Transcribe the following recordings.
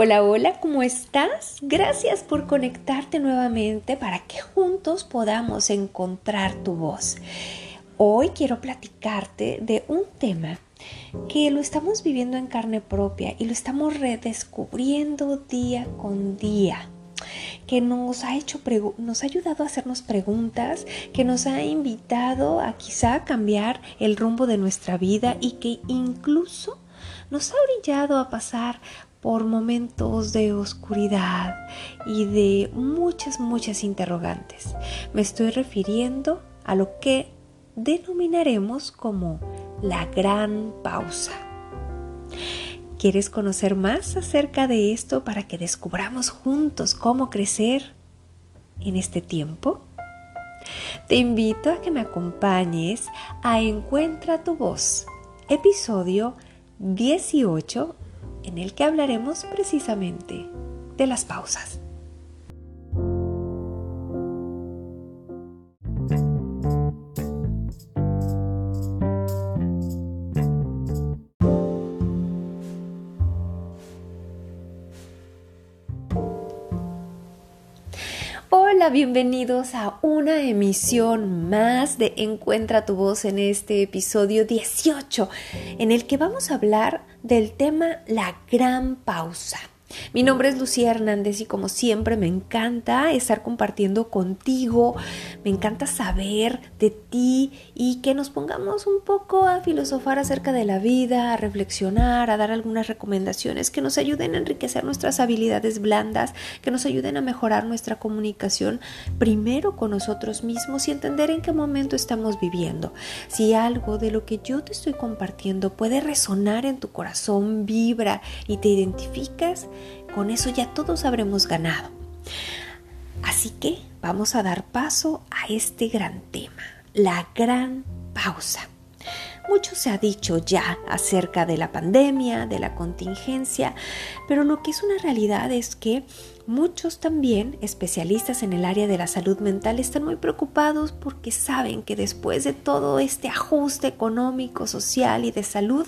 Hola, hola, ¿cómo estás? Gracias por conectarte nuevamente para que juntos podamos encontrar tu voz. Hoy quiero platicarte de un tema que lo estamos viviendo en carne propia y lo estamos redescubriendo día con día que nos ha hecho nos ha ayudado a hacernos preguntas, que nos ha invitado a quizá cambiar el rumbo de nuestra vida y que incluso nos ha orillado a pasar por momentos de oscuridad y de muchas, muchas interrogantes. Me estoy refiriendo a lo que denominaremos como la gran pausa. ¿Quieres conocer más acerca de esto para que descubramos juntos cómo crecer en este tiempo? Te invito a que me acompañes a Encuentra tu voz, episodio 18 en el que hablaremos precisamente de las pausas. Hola, bienvenidos a una emisión más de Encuentra tu voz en este episodio 18, en el que vamos a hablar del tema La gran pausa. Mi nombre es Lucía Hernández y como siempre me encanta estar compartiendo contigo, me encanta saber de ti y que nos pongamos un poco a filosofar acerca de la vida, a reflexionar, a dar algunas recomendaciones que nos ayuden a enriquecer nuestras habilidades blandas, que nos ayuden a mejorar nuestra comunicación primero con nosotros mismos y entender en qué momento estamos viviendo. Si algo de lo que yo te estoy compartiendo puede resonar en tu corazón, vibra y te identificas, con eso ya todos habremos ganado. Así que vamos a dar paso a este gran tema, la gran pausa. Mucho se ha dicho ya acerca de la pandemia, de la contingencia, pero lo que es una realidad es que Muchos también, especialistas en el área de la salud mental, están muy preocupados porque saben que después de todo este ajuste económico, social y de salud,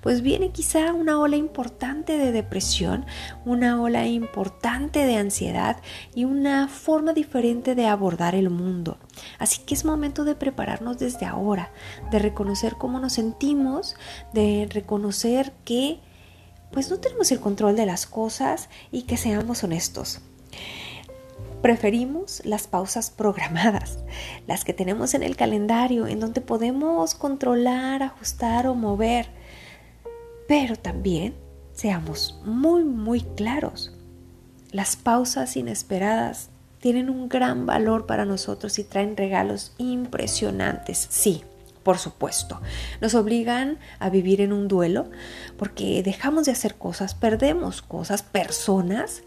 pues viene quizá una ola importante de depresión, una ola importante de ansiedad y una forma diferente de abordar el mundo. Así que es momento de prepararnos desde ahora, de reconocer cómo nos sentimos, de reconocer que pues no tenemos el control de las cosas y que seamos honestos. Preferimos las pausas programadas, las que tenemos en el calendario, en donde podemos controlar, ajustar o mover. Pero también seamos muy, muy claros. Las pausas inesperadas tienen un gran valor para nosotros y traen regalos impresionantes, sí, por supuesto. Nos obligan a vivir en un duelo porque dejamos de hacer cosas, perdemos cosas, personas,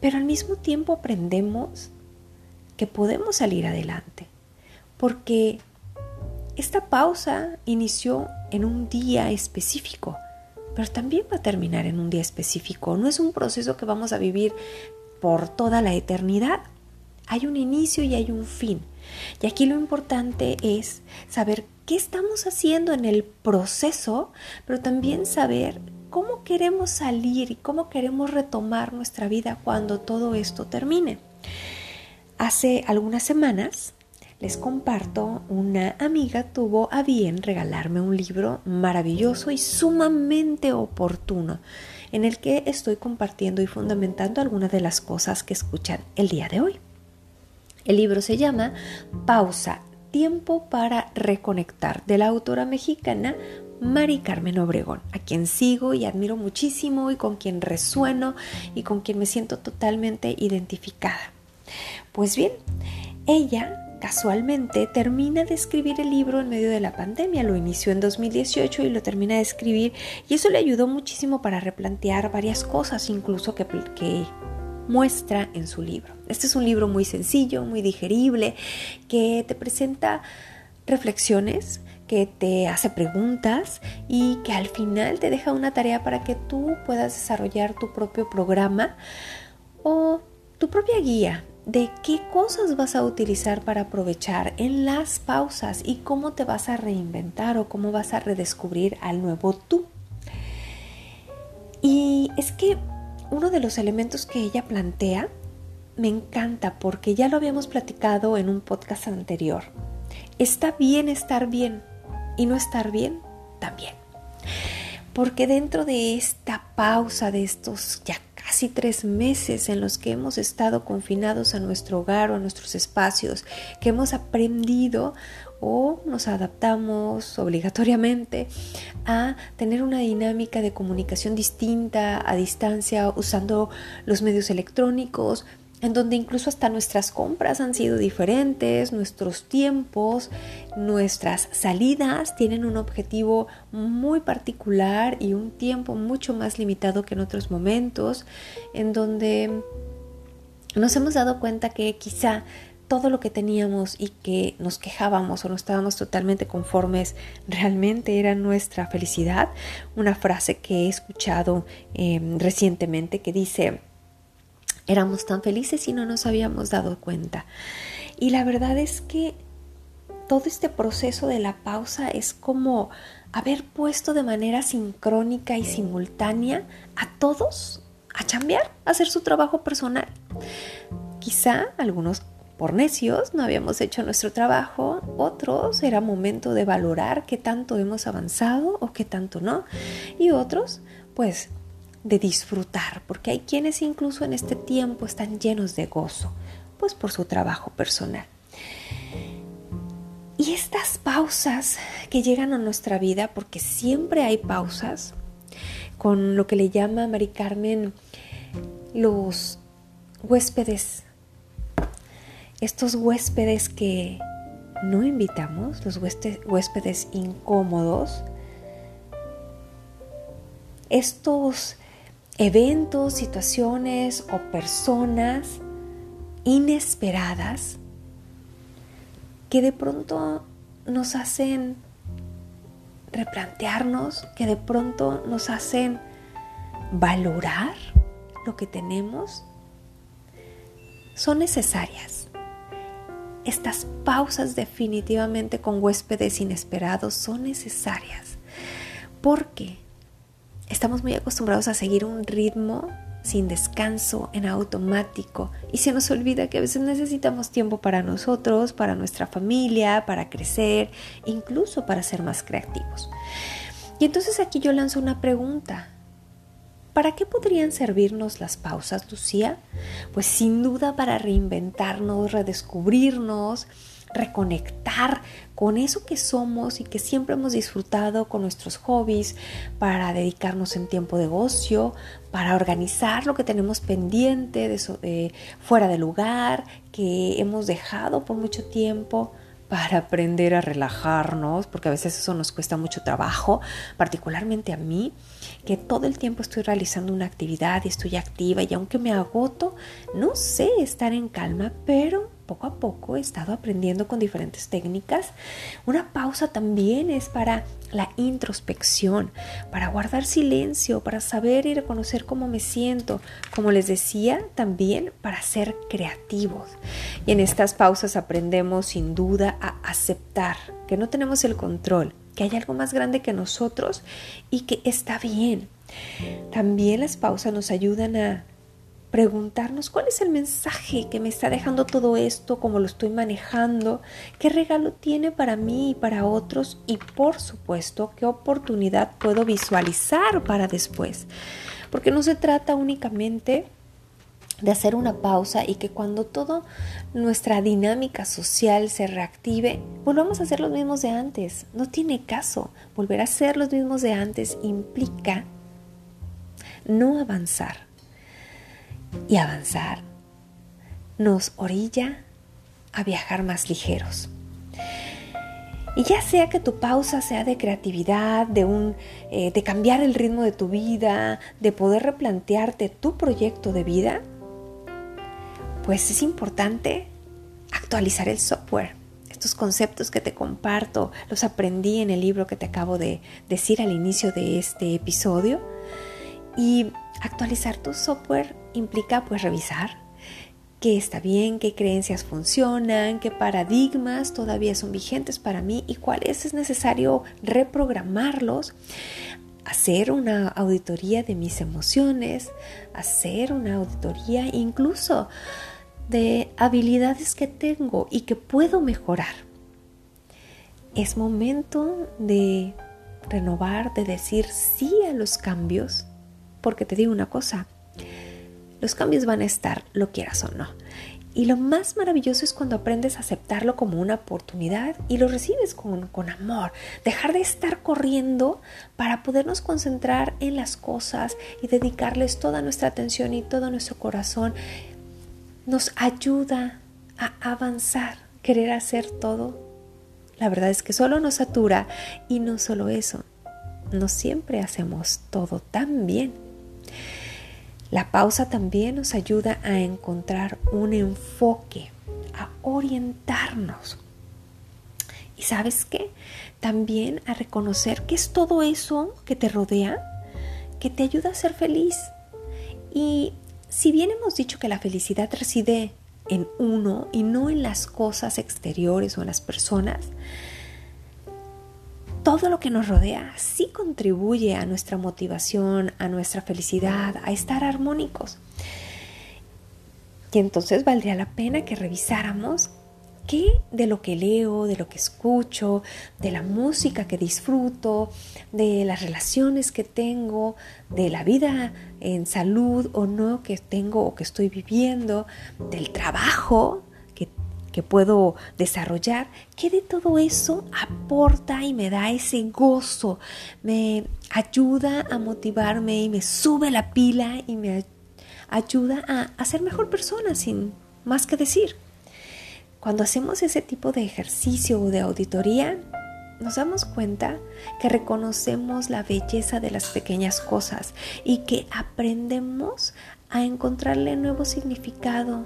pero al mismo tiempo aprendemos que podemos salir adelante. Porque esta pausa inició en un día específico, pero también va a terminar en un día específico. No es un proceso que vamos a vivir por toda la eternidad. Hay un inicio y hay un fin. Y aquí lo importante es saber qué estamos haciendo en el proceso, pero también saber cómo queremos salir y cómo queremos retomar nuestra vida cuando todo esto termine. Hace algunas semanas les comparto, una amiga tuvo a bien regalarme un libro maravilloso y sumamente oportuno en el que estoy compartiendo y fundamentando algunas de las cosas que escuchan el día de hoy. El libro se llama Pausa, tiempo para reconectar, de la autora mexicana Mari Carmen Obregón, a quien sigo y admiro muchísimo y con quien resueno y con quien me siento totalmente identificada. Pues bien, ella casualmente termina de escribir el libro en medio de la pandemia. Lo inició en 2018 y lo termina de escribir y eso le ayudó muchísimo para replantear varias cosas, incluso que, muestra en su libro. Este es un libro muy sencillo, muy digerible, que te presenta reflexiones, que te hace preguntas y que al final te deja una tarea para que tú puedas desarrollar tu propio programa o tu propia guía de qué cosas vas a utilizar para aprovechar en las pausas y cómo te vas a reinventar o cómo vas a redescubrir al nuevo tú. Y es que uno de los elementos que ella plantea me encanta porque ya lo habíamos platicado en un podcast anterior. Está bien estar bien y no estar bien también. Porque dentro de esta pausa de estos ya casi tres meses en los que hemos estado confinados a nuestro hogar o a nuestros espacios, que hemos aprendido o nos adaptamos obligatoriamente a tener una dinámica de comunicación distinta a distancia usando los medios electrónicos, en donde incluso hasta nuestras compras han sido diferentes, nuestros tiempos, nuestras salidas tienen un objetivo muy particular y un tiempo mucho más limitado que en otros momentos, en donde nos hemos dado cuenta que quizá todo lo que teníamos y que nos quejábamos o no estábamos totalmente conformes realmente era nuestra felicidad. Una frase que he escuchado em, recientemente que dice, éramos tan felices y no nos habíamos dado cuenta. Y la verdad es que todo este proceso de la pausa es como haber puesto de manera sincrónica y simultánea a todos a chambear, a hacer su trabajo personal. Quizá algunos por necios no habíamos hecho nuestro trabajo, otros era momento de valorar qué tanto hemos avanzado o qué tanto no, y otros pues de disfrutar, porque hay quienes incluso en este tiempo están llenos de gozo, pues por su trabajo personal. Y estas pausas que llegan a nuestra vida, porque siempre hay pausas, con lo que le llama Mari Carmen los huéspedes, estos huéspedes que no invitamos, los huéspedes incómodos, estos eventos, situaciones o personas inesperadas que de pronto nos hacen replantearnos, que de pronto nos hacen valorar lo que tenemos, son necesarias. Estas pausas definitivamente con huéspedes inesperados son necesarias. porque Estamos muy acostumbrados a seguir un ritmo sin descanso, en automático, y se nos olvida que a veces necesitamos tiempo para nosotros, para nuestra familia, para crecer, incluso para ser más creativos. Y entonces aquí yo lanzo una pregunta. ¿Para qué podrían servirnos las pausas, Lucía? Pues sin duda para reinventarnos, redescubrirnos, reconectar con eso que somos y que siempre hemos disfrutado con nuestros hobbies, para dedicarnos en tiempo de ocio, para organizar lo que tenemos pendiente de, fuera de lugar, que hemos dejado por mucho tiempo para aprender a relajarnos, porque a veces eso nos cuesta mucho trabajo, particularmente a mí, que todo el tiempo estoy realizando una actividad y estoy activa y aunque me agoto, no sé estar en calma, pero poco a poco he estado aprendiendo con diferentes técnicas. Una pausa también es para la introspección, para guardar silencio, para saber y reconocer cómo me siento. Como les decía, también para ser creativos. Y en estas pausas aprendemos sin duda a aceptar que no tenemos el control, que hay algo más grande que nosotros y que está bien. También las pausas nos ayudan a preguntarnos cuál es el mensaje que me está dejando todo esto, cómo lo estoy manejando, qué regalo tiene para mí y para otros y por supuesto qué oportunidad puedo visualizar para después. Porque no se trata únicamente de hacer una pausa y que cuando toda nuestra dinámica social se reactive, volvamos a ser los mismos de antes. No tiene caso. Volver a ser los mismos de antes implica no avanzar y avanzar nos orilla a viajar más ligeros. Y ya sea que tu pausa sea de creatividad, de, un, eh, de cambiar el ritmo de tu vida, de poder replantearte tu proyecto de vida, pues es importante actualizar el software. Estos conceptos que te comparto los aprendí en el libro que te acabo de decir al inicio de este episodio. Y actualizar tu software implica pues revisar qué está bien, qué creencias funcionan, qué paradigmas todavía son vigentes para mí y cuáles es necesario reprogramarlos hacer una auditoría de mis emociones, hacer una auditoría incluso de habilidades que tengo y que puedo mejorar. Es momento de renovar, de decir sí a los cambios, porque te digo una cosa, los cambios van a estar, lo quieras o no. Y lo más maravilloso es cuando aprendes a aceptarlo como una oportunidad y lo recibes con, con, amor. Dejar de estar corriendo para podernos concentrar en las cosas y dedicarles toda nuestra atención y todo nuestro corazón nos ayuda a avanzar, querer hacer todo. La verdad es que solo nos satura y no solo eso, no siempre hacemos todo tan bien. La pausa también nos ayuda a encontrar un enfoque, a orientarnos. ¿Y sabes qué? También a reconocer que es todo eso que te rodea que te ayuda a ser feliz. Y si bien hemos dicho que la felicidad reside en uno y no en las cosas exteriores o en las personas, todo lo que nos rodea sí contribuye a nuestra motivación, a nuestra felicidad, a estar armónicos. Y entonces valdría la pena que revisáramos qué de lo que leo, de lo que escucho, de la música que disfruto, de las relaciones que tengo, de la vida en salud o no que tengo o que estoy viviendo, del trabajo que puedo desarrollar, que de todo eso aporta y me da ese gozo, me ayuda a motivarme y me sube la pila y me ayuda a, a ser mejor persona sin más que decir. Cuando hacemos ese tipo de ejercicio o de auditoría, nos damos cuenta que reconocemos la belleza de las pequeñas cosas y que aprendemos a encontrarle nuevo significado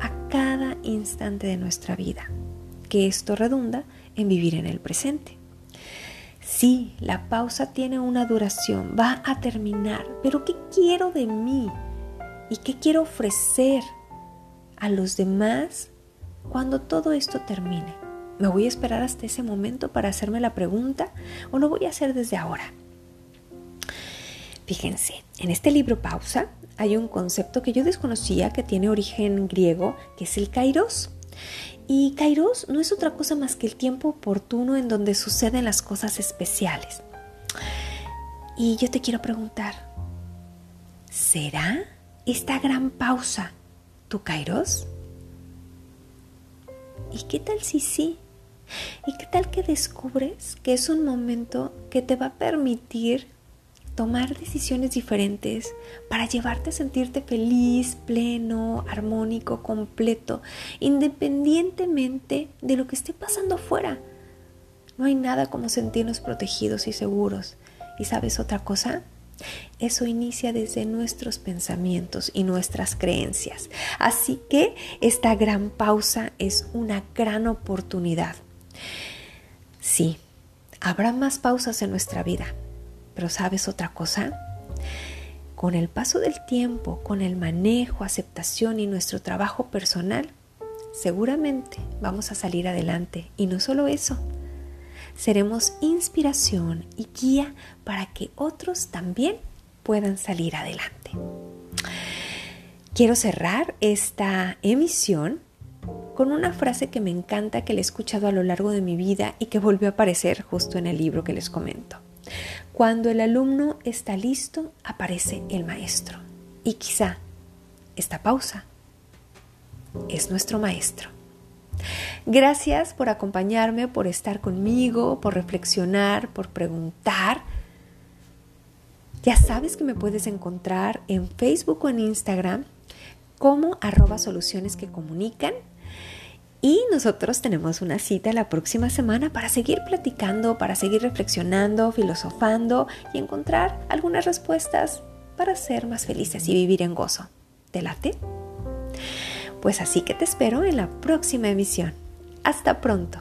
a cada instante de nuestra vida, que esto redunda en vivir en el presente. Sí, la pausa tiene una duración, va a terminar, pero ¿qué quiero de mí? ¿Y qué quiero ofrecer a los demás cuando todo esto termine? ¿Me voy a esperar hasta ese momento para hacerme la pregunta o lo voy a hacer desde ahora? Fíjense, en este libro Pausa hay un concepto que yo desconocía que tiene origen griego, que es el kairos. Y kairos no es otra cosa más que el tiempo oportuno en donde suceden las cosas especiales. Y yo te quiero preguntar, ¿será esta gran pausa tu kairos? ¿Y qué tal si sí? ¿Y qué tal que descubres que es un momento que te va a permitir tomar decisiones diferentes para llevarte a sentirte feliz, pleno, armónico, completo, independientemente de lo que esté pasando afuera. No hay nada como sentirnos protegidos y seguros. ¿Y sabes otra cosa? Eso inicia desde nuestros pensamientos y nuestras creencias. Así que esta gran pausa es una gran oportunidad. Sí, habrá más pausas en nuestra vida, pero ¿sabes otra cosa? Con el paso del tiempo, con el manejo, aceptación y nuestro trabajo personal, seguramente vamos a salir adelante. Y no solo eso, seremos inspiración y guía para que otros también puedan salir adelante. Quiero cerrar esta emisión con una frase que me encanta, que le he escuchado a lo largo de mi vida y que volvió a aparecer justo en el libro que les comento. Cuando el alumno está listo, aparece el maestro. Y quizá esta pausa es nuestro maestro. Gracias por acompañarme, por estar conmigo, por reflexionar, por preguntar. Ya sabes que me puedes encontrar en Facebook o en Instagram como arroba soluciones que comunican y nosotros tenemos una cita la próxima semana para seguir platicando, para seguir reflexionando, filosofando y encontrar algunas respuestas para ser más felices y vivir en gozo. ¿Te late? Pues así que te espero en la próxima emisión. Hasta pronto.